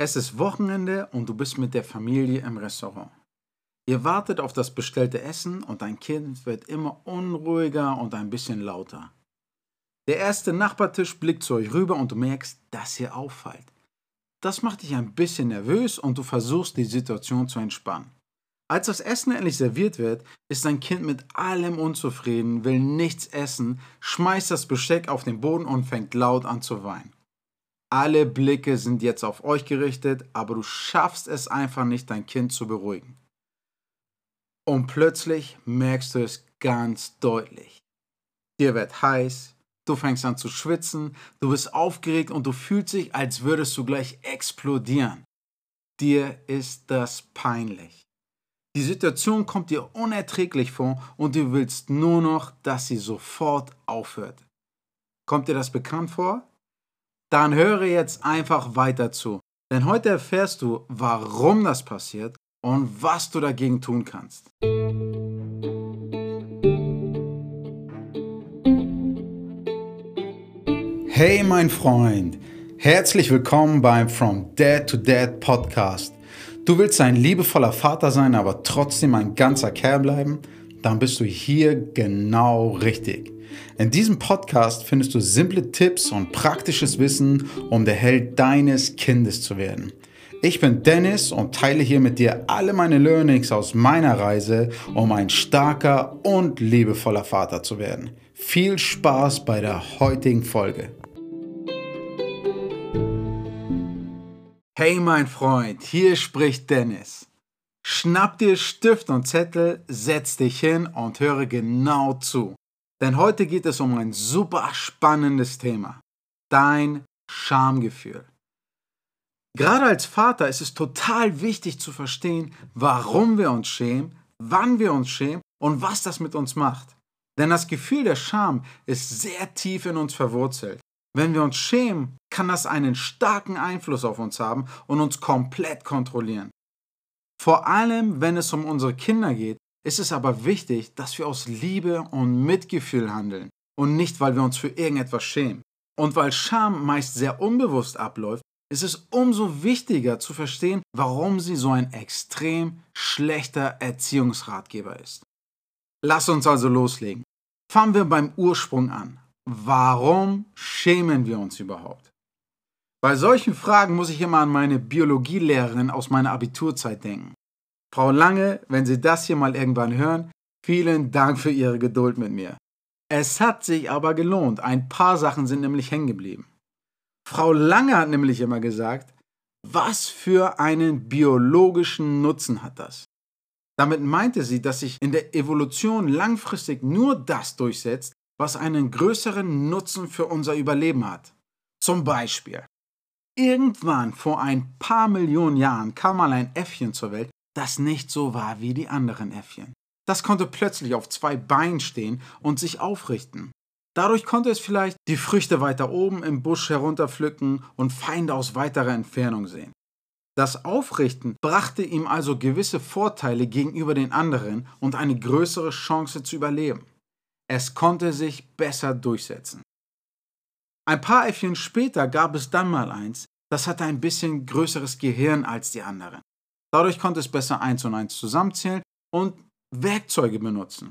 Es ist Wochenende und du bist mit der Familie im Restaurant. Ihr wartet auf das bestellte Essen und dein Kind wird immer unruhiger und ein bisschen lauter. Der erste Nachbartisch blickt zu euch rüber und du merkst, dass ihr auffallt. Das macht dich ein bisschen nervös und du versuchst die Situation zu entspannen. Als das Essen endlich serviert wird, ist dein Kind mit allem unzufrieden, will nichts essen, schmeißt das Besteck auf den Boden und fängt laut an zu weinen. Alle Blicke sind jetzt auf euch gerichtet, aber du schaffst es einfach nicht, dein Kind zu beruhigen. Und plötzlich merkst du es ganz deutlich. Dir wird heiß, du fängst an zu schwitzen, du bist aufgeregt und du fühlst dich, als würdest du gleich explodieren. Dir ist das peinlich. Die Situation kommt dir unerträglich vor und du willst nur noch, dass sie sofort aufhört. Kommt dir das bekannt vor? Dann höre jetzt einfach weiter zu. Denn heute erfährst du, warum das passiert und was du dagegen tun kannst. Hey mein Freund, herzlich willkommen beim From Dad to Dad Podcast. Du willst ein liebevoller Vater sein, aber trotzdem ein ganzer Kerl bleiben? Dann bist du hier genau richtig. In diesem Podcast findest du simple Tipps und praktisches Wissen, um der Held deines Kindes zu werden. Ich bin Dennis und teile hier mit dir alle meine Learnings aus meiner Reise, um ein starker und liebevoller Vater zu werden. Viel Spaß bei der heutigen Folge. Hey mein Freund, hier spricht Dennis. Schnapp dir Stift und Zettel, setz dich hin und höre genau zu. Denn heute geht es um ein super spannendes Thema. Dein Schamgefühl. Gerade als Vater ist es total wichtig zu verstehen, warum wir uns schämen, wann wir uns schämen und was das mit uns macht. Denn das Gefühl der Scham ist sehr tief in uns verwurzelt. Wenn wir uns schämen, kann das einen starken Einfluss auf uns haben und uns komplett kontrollieren. Vor allem, wenn es um unsere Kinder geht, ist es aber wichtig, dass wir aus Liebe und Mitgefühl handeln und nicht, weil wir uns für irgendetwas schämen. Und weil Scham meist sehr unbewusst abläuft, ist es umso wichtiger zu verstehen, warum sie so ein extrem schlechter Erziehungsratgeber ist. Lass uns also loslegen. Fangen wir beim Ursprung an. Warum schämen wir uns überhaupt? Bei solchen Fragen muss ich immer an meine Biologielehrerin aus meiner Abiturzeit denken. Frau Lange, wenn Sie das hier mal irgendwann hören, vielen Dank für Ihre Geduld mit mir. Es hat sich aber gelohnt. Ein paar Sachen sind nämlich hängen geblieben. Frau Lange hat nämlich immer gesagt, was für einen biologischen Nutzen hat das? Damit meinte sie, dass sich in der Evolution langfristig nur das durchsetzt, was einen größeren Nutzen für unser Überleben hat. Zum Beispiel, irgendwann vor ein paar Millionen Jahren kam mal ein Äffchen zur Welt, das nicht so war wie die anderen Äffchen. Das konnte plötzlich auf zwei Beinen stehen und sich aufrichten. Dadurch konnte es vielleicht die Früchte weiter oben im Busch herunterpflücken und Feinde aus weiterer Entfernung sehen. Das Aufrichten brachte ihm also gewisse Vorteile gegenüber den anderen und eine größere Chance zu überleben. Es konnte sich besser durchsetzen. Ein paar Äffchen später gab es dann mal eins, das hatte ein bisschen größeres Gehirn als die anderen. Dadurch konnte es besser eins und eins zusammenzählen und Werkzeuge benutzen.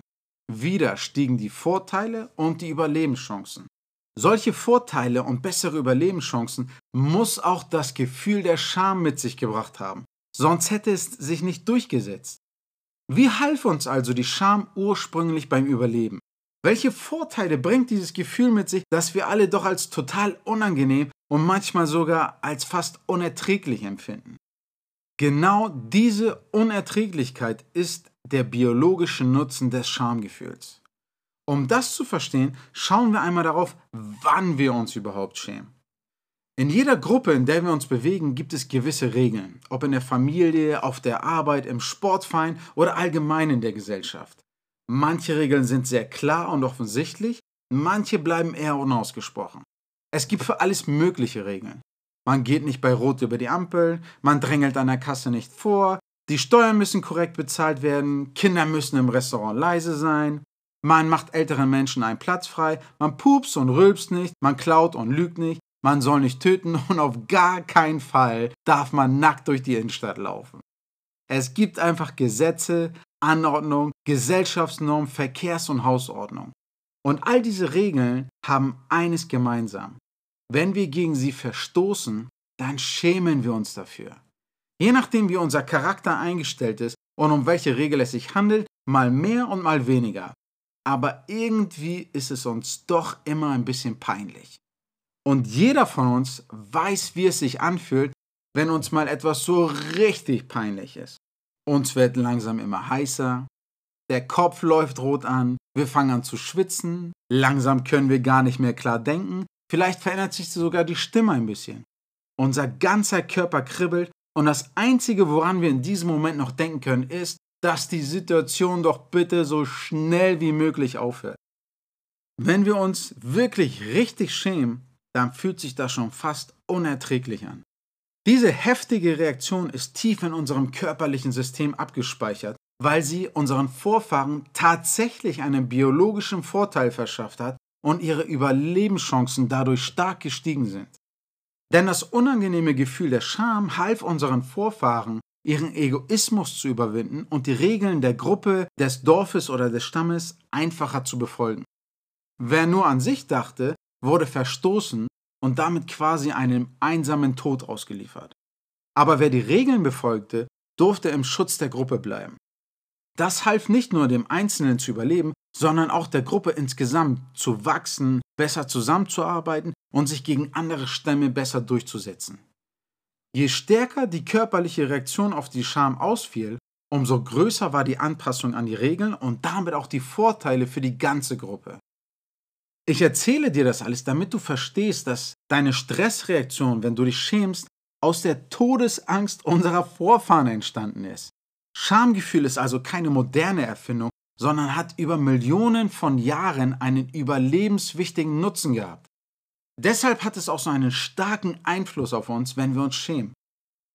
Wieder stiegen die Vorteile und die Überlebenschancen. Solche Vorteile und bessere Überlebenschancen muss auch das Gefühl der Scham mit sich gebracht haben, sonst hätte es sich nicht durchgesetzt. Wie half uns also die Scham ursprünglich beim Überleben? Welche Vorteile bringt dieses Gefühl mit sich, das wir alle doch als total unangenehm und manchmal sogar als fast unerträglich empfinden? Genau diese Unerträglichkeit ist der biologische Nutzen des Schamgefühls. Um das zu verstehen, schauen wir einmal darauf, wann wir uns überhaupt schämen. In jeder Gruppe, in der wir uns bewegen, gibt es gewisse Regeln, ob in der Familie, auf der Arbeit, im Sportverein oder allgemein in der Gesellschaft. Manche Regeln sind sehr klar und offensichtlich, manche bleiben eher unausgesprochen. Es gibt für alles mögliche Regeln. Man geht nicht bei Rot über die Ampel, man drängelt an der Kasse nicht vor, die Steuern müssen korrekt bezahlt werden, Kinder müssen im Restaurant leise sein, man macht älteren Menschen einen Platz frei, man pupst und rülpst nicht, man klaut und lügt nicht, man soll nicht töten und auf gar keinen Fall darf man nackt durch die Innenstadt laufen. Es gibt einfach Gesetze, Anordnung, Gesellschaftsnormen, Verkehrs- und Hausordnung. Und all diese Regeln haben eines gemeinsam. Wenn wir gegen sie verstoßen, dann schämen wir uns dafür. Je nachdem, wie unser Charakter eingestellt ist und um welche Regel es sich handelt, mal mehr und mal weniger. Aber irgendwie ist es uns doch immer ein bisschen peinlich. Und jeder von uns weiß, wie es sich anfühlt, wenn uns mal etwas so richtig peinlich ist. Uns wird langsam immer heißer, der Kopf läuft rot an, wir fangen an zu schwitzen, langsam können wir gar nicht mehr klar denken, vielleicht verändert sich sogar die Stimme ein bisschen. Unser ganzer Körper kribbelt und das Einzige, woran wir in diesem Moment noch denken können, ist, dass die Situation doch bitte so schnell wie möglich aufhört. Wenn wir uns wirklich richtig schämen, dann fühlt sich das schon fast unerträglich an. Diese heftige Reaktion ist tief in unserem körperlichen System abgespeichert, weil sie unseren Vorfahren tatsächlich einen biologischen Vorteil verschafft hat und ihre Überlebenschancen dadurch stark gestiegen sind. Denn das unangenehme Gefühl der Scham half unseren Vorfahren, ihren Egoismus zu überwinden und die Regeln der Gruppe, des Dorfes oder des Stammes einfacher zu befolgen. Wer nur an sich dachte, wurde verstoßen und damit quasi einem einsamen Tod ausgeliefert. Aber wer die Regeln befolgte, durfte im Schutz der Gruppe bleiben. Das half nicht nur dem Einzelnen zu überleben, sondern auch der Gruppe insgesamt zu wachsen, besser zusammenzuarbeiten und sich gegen andere Stämme besser durchzusetzen. Je stärker die körperliche Reaktion auf die Scham ausfiel, umso größer war die Anpassung an die Regeln und damit auch die Vorteile für die ganze Gruppe. Ich erzähle dir das alles, damit du verstehst, dass deine Stressreaktion, wenn du dich schämst, aus der Todesangst unserer Vorfahren entstanden ist. Schamgefühl ist also keine moderne Erfindung, sondern hat über Millionen von Jahren einen überlebenswichtigen Nutzen gehabt. Deshalb hat es auch so einen starken Einfluss auf uns, wenn wir uns schämen.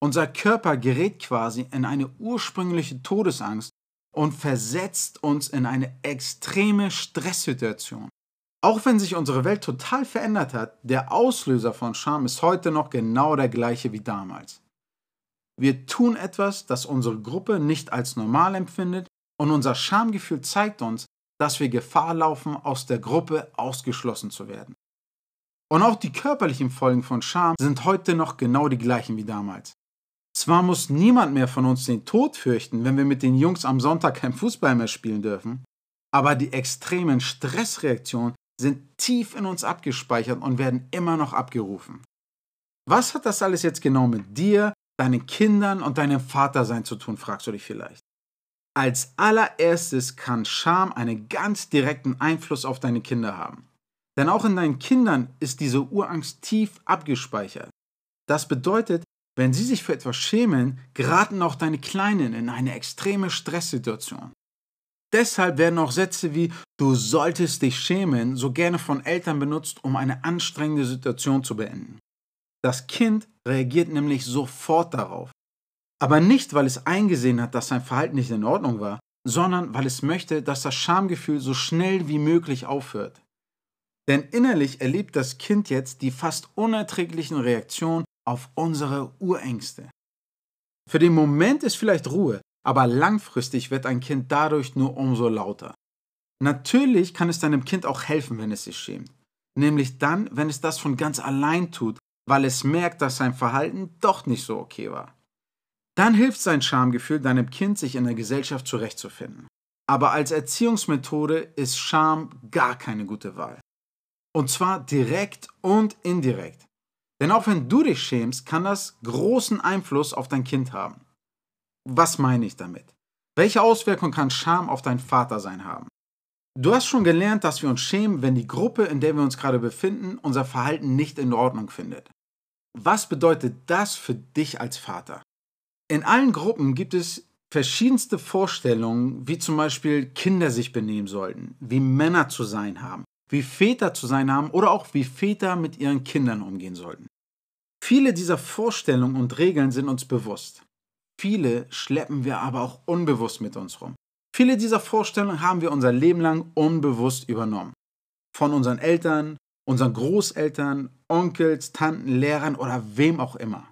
Unser Körper gerät quasi in eine ursprüngliche Todesangst und versetzt uns in eine extreme Stresssituation. Auch wenn sich unsere Welt total verändert hat, der Auslöser von Scham ist heute noch genau der gleiche wie damals. Wir tun etwas, das unsere Gruppe nicht als normal empfindet und unser Schamgefühl zeigt uns, dass wir Gefahr laufen, aus der Gruppe ausgeschlossen zu werden. Und auch die körperlichen Folgen von Scham sind heute noch genau die gleichen wie damals. Zwar muss niemand mehr von uns den Tod fürchten, wenn wir mit den Jungs am Sonntag kein Fußball mehr spielen dürfen, aber die extremen Stressreaktionen sind tief in uns abgespeichert und werden immer noch abgerufen. Was hat das alles jetzt genau mit dir, deinen Kindern und deinem Vatersein zu tun, fragst du dich vielleicht. Als allererstes kann Scham einen ganz direkten Einfluss auf deine Kinder haben. Denn auch in deinen Kindern ist diese Urangst tief abgespeichert. Das bedeutet, wenn sie sich für etwas schämen, geraten auch deine Kleinen in eine extreme Stresssituation. Deshalb werden auch Sätze wie du solltest dich schämen so gerne von Eltern benutzt, um eine anstrengende Situation zu beenden. Das Kind reagiert nämlich sofort darauf. Aber nicht, weil es eingesehen hat, dass sein Verhalten nicht in Ordnung war, sondern weil es möchte, dass das Schamgefühl so schnell wie möglich aufhört. Denn innerlich erlebt das Kind jetzt die fast unerträglichen Reaktionen auf unsere Urängste. Für den Moment ist vielleicht Ruhe, aber langfristig wird ein Kind dadurch nur umso lauter. Natürlich kann es deinem Kind auch helfen, wenn es sich schämt. Nämlich dann, wenn es das von ganz allein tut, weil es merkt, dass sein Verhalten doch nicht so okay war. Dann hilft sein Schamgefühl deinem Kind, sich in der Gesellschaft zurechtzufinden. Aber als Erziehungsmethode ist Scham gar keine gute Wahl. Und zwar direkt und indirekt. Denn auch wenn du dich schämst, kann das großen Einfluss auf dein Kind haben. Was meine ich damit? Welche Auswirkungen kann Scham auf dein Vatersein haben? Du hast schon gelernt, dass wir uns schämen, wenn die Gruppe, in der wir uns gerade befinden, unser Verhalten nicht in Ordnung findet. Was bedeutet das für dich als Vater? In allen Gruppen gibt es verschiedenste Vorstellungen, wie zum Beispiel Kinder sich benehmen sollten, wie Männer zu sein haben, wie Väter zu sein haben oder auch wie Väter mit ihren Kindern umgehen sollten. Viele dieser Vorstellungen und Regeln sind uns bewusst. Viele schleppen wir aber auch unbewusst mit uns rum. Viele dieser Vorstellungen haben wir unser Leben lang unbewusst übernommen. Von unseren Eltern, unseren Großeltern, Onkels, Tanten, Lehrern oder wem auch immer.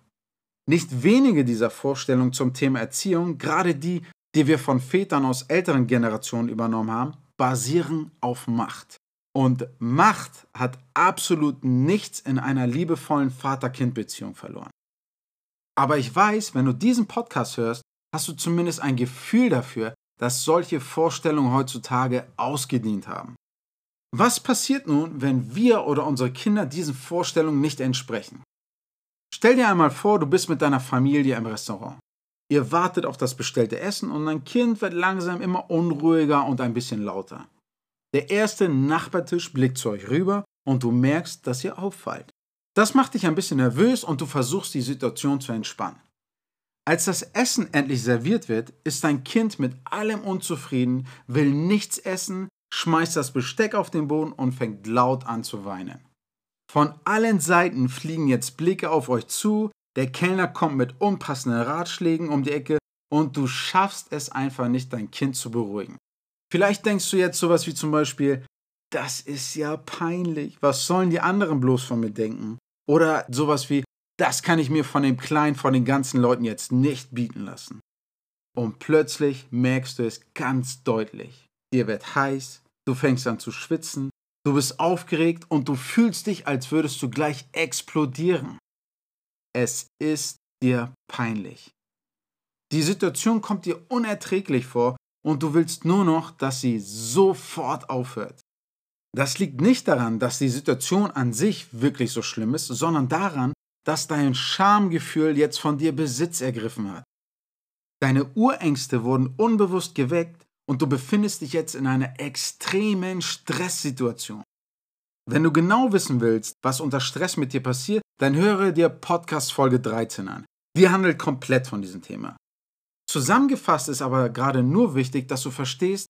Nicht wenige dieser Vorstellungen zum Thema Erziehung, gerade die, die wir von Vätern aus älteren Generationen übernommen haben, basieren auf Macht. Und Macht hat absolut nichts in einer liebevollen Vater-Kind-Beziehung verloren. Aber ich weiß, wenn du diesen Podcast hörst, hast du zumindest ein Gefühl dafür, dass solche Vorstellungen heutzutage ausgedient haben. Was passiert nun, wenn wir oder unsere Kinder diesen Vorstellungen nicht entsprechen? Stell dir einmal vor, du bist mit deiner Familie im Restaurant. Ihr wartet auf das bestellte Essen und dein Kind wird langsam immer unruhiger und ein bisschen lauter. Der erste Nachbartisch blickt zu euch rüber und du merkst, dass ihr auffallt. Das macht dich ein bisschen nervös und du versuchst die Situation zu entspannen. Als das Essen endlich serviert wird, ist dein Kind mit allem unzufrieden, will nichts essen, schmeißt das Besteck auf den Boden und fängt laut an zu weinen. Von allen Seiten fliegen jetzt Blicke auf euch zu, der Kellner kommt mit unpassenden Ratschlägen um die Ecke und du schaffst es einfach nicht, dein Kind zu beruhigen. Vielleicht denkst du jetzt sowas wie zum Beispiel, das ist ja peinlich, was sollen die anderen bloß von mir denken? Oder sowas wie, das kann ich mir von dem Kleinen, von den ganzen Leuten jetzt nicht bieten lassen. Und plötzlich merkst du es ganz deutlich. Dir wird heiß, du fängst an zu schwitzen, du bist aufgeregt und du fühlst dich, als würdest du gleich explodieren. Es ist dir peinlich. Die Situation kommt dir unerträglich vor und du willst nur noch, dass sie sofort aufhört. Das liegt nicht daran, dass die Situation an sich wirklich so schlimm ist, sondern daran, dass dein Schamgefühl jetzt von dir Besitz ergriffen hat. Deine Urängste wurden unbewusst geweckt und du befindest dich jetzt in einer extremen Stresssituation. Wenn du genau wissen willst, was unter Stress mit dir passiert, dann höre dir Podcast Folge 13 an. Die handelt komplett von diesem Thema. Zusammengefasst ist aber gerade nur wichtig, dass du verstehst,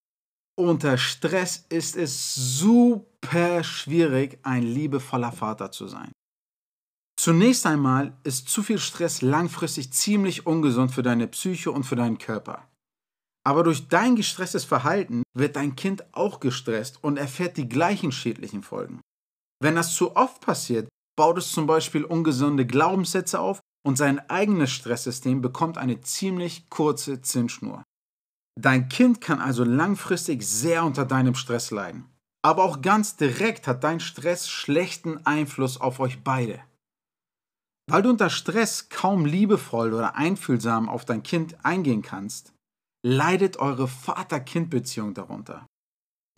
unter Stress ist es super schwierig, ein liebevoller Vater zu sein. Zunächst einmal ist zu viel Stress langfristig ziemlich ungesund für deine Psyche und für deinen Körper. Aber durch dein gestresstes Verhalten wird dein Kind auch gestresst und erfährt die gleichen schädlichen Folgen. Wenn das zu oft passiert, baut es zum Beispiel ungesunde Glaubenssätze auf und sein eigenes Stresssystem bekommt eine ziemlich kurze Zinsschnur. Dein Kind kann also langfristig sehr unter deinem Stress leiden. Aber auch ganz direkt hat dein Stress schlechten Einfluss auf euch beide. Weil du unter Stress kaum liebevoll oder einfühlsam auf dein Kind eingehen kannst, leidet eure Vater-Kind-Beziehung darunter.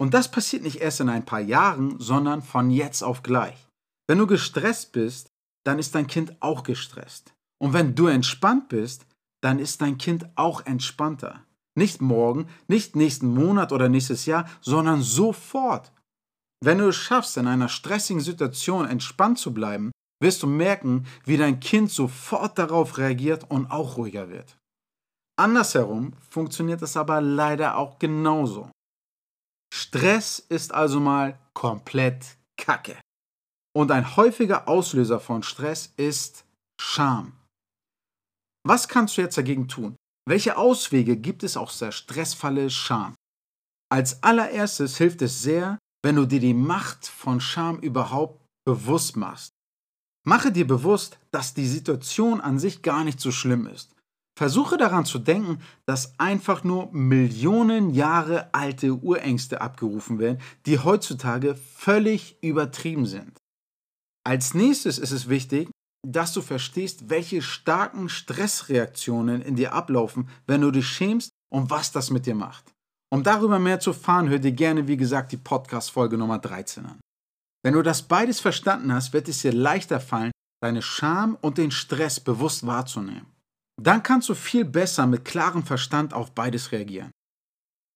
Und das passiert nicht erst in ein paar Jahren, sondern von jetzt auf gleich. Wenn du gestresst bist, dann ist dein Kind auch gestresst. Und wenn du entspannt bist, dann ist dein Kind auch entspannter. Nicht morgen, nicht nächsten Monat oder nächstes Jahr, sondern sofort. Wenn du es schaffst, in einer stressigen Situation entspannt zu bleiben, wirst du merken, wie dein Kind sofort darauf reagiert und auch ruhiger wird. Andersherum funktioniert es aber leider auch genauso. Stress ist also mal komplett Kacke. Und ein häufiger Auslöser von Stress ist Scham. Was kannst du jetzt dagegen tun? Welche Auswege gibt es aus der Stressfalle Scham? Als allererstes hilft es sehr, wenn du dir die Macht von Scham überhaupt bewusst machst. Mache dir bewusst, dass die Situation an sich gar nicht so schlimm ist. Versuche daran zu denken, dass einfach nur Millionen Jahre alte Urängste abgerufen werden, die heutzutage völlig übertrieben sind. Als nächstes ist es wichtig, dass du verstehst, welche starken Stressreaktionen in dir ablaufen, wenn du dich schämst und was das mit dir macht. Um darüber mehr zu erfahren, hör dir gerne, wie gesagt, die Podcast-Folge Nummer 13 an. Wenn du das beides verstanden hast, wird es dir leichter fallen, deine Scham und den Stress bewusst wahrzunehmen. Dann kannst du viel besser mit klarem Verstand auf beides reagieren.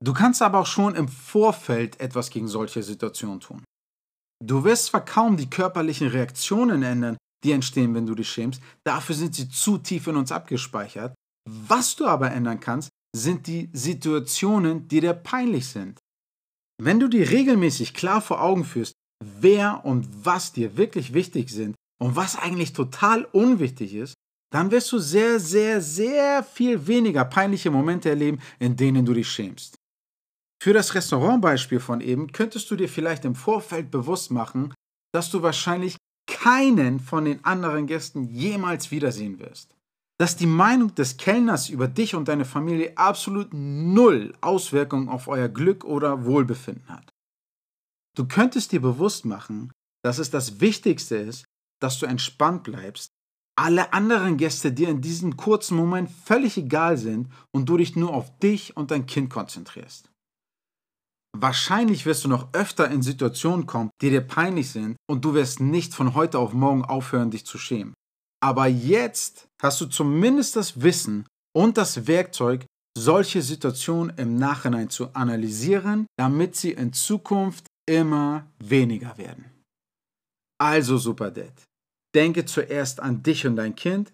Du kannst aber auch schon im Vorfeld etwas gegen solche Situationen tun. Du wirst zwar kaum die körperlichen Reaktionen ändern, die entstehen, wenn du dich schämst, dafür sind sie zu tief in uns abgespeichert. Was du aber ändern kannst, sind die Situationen, die dir peinlich sind. Wenn du dir regelmäßig klar vor Augen führst, wer und was dir wirklich wichtig sind und was eigentlich total unwichtig ist, dann wirst du sehr, sehr, sehr viel weniger peinliche Momente erleben, in denen du dich schämst. Für das Restaurantbeispiel von eben könntest du dir vielleicht im Vorfeld bewusst machen, dass du wahrscheinlich keinen von den anderen Gästen jemals wiedersehen wirst. Dass die Meinung des Kellners über dich und deine Familie absolut null Auswirkungen auf euer Glück oder Wohlbefinden hat. Du könntest dir bewusst machen, dass es das Wichtigste ist, dass du entspannt bleibst, alle anderen Gäste dir in diesem kurzen Moment völlig egal sind und du dich nur auf dich und dein Kind konzentrierst. Wahrscheinlich wirst du noch öfter in Situationen kommen, die dir peinlich sind und du wirst nicht von heute auf morgen aufhören, dich zu schämen. Aber jetzt hast du zumindest das Wissen und das Werkzeug, solche Situationen im Nachhinein zu analysieren, damit sie in Zukunft immer weniger werden. Also Super Dad, denke zuerst an dich und dein Kind,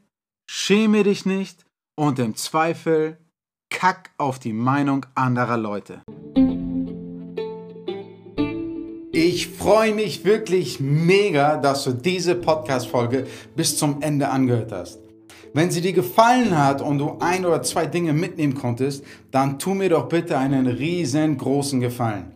schäme dich nicht und im Zweifel kack auf die Meinung anderer Leute. Ich freue mich wirklich mega, dass du diese Podcast-Folge bis zum Ende angehört hast. Wenn sie dir gefallen hat und du ein oder zwei Dinge mitnehmen konntest, dann tu mir doch bitte einen riesengroßen Gefallen.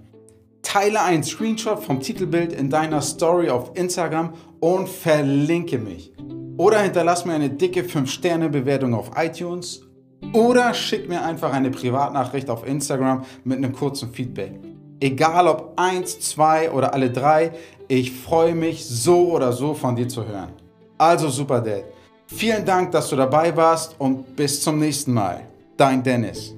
Teile einen Screenshot vom Titelbild in deiner Story auf Instagram und verlinke mich. Oder hinterlass mir eine dicke 5-Sterne-Bewertung auf iTunes oder schick mir einfach eine Privatnachricht auf Instagram mit einem kurzen Feedback. Egal ob eins, zwei oder alle drei, ich freue mich so oder so von dir zu hören. Also Super Dad, vielen Dank, dass du dabei warst und bis zum nächsten Mal. Dein Dennis.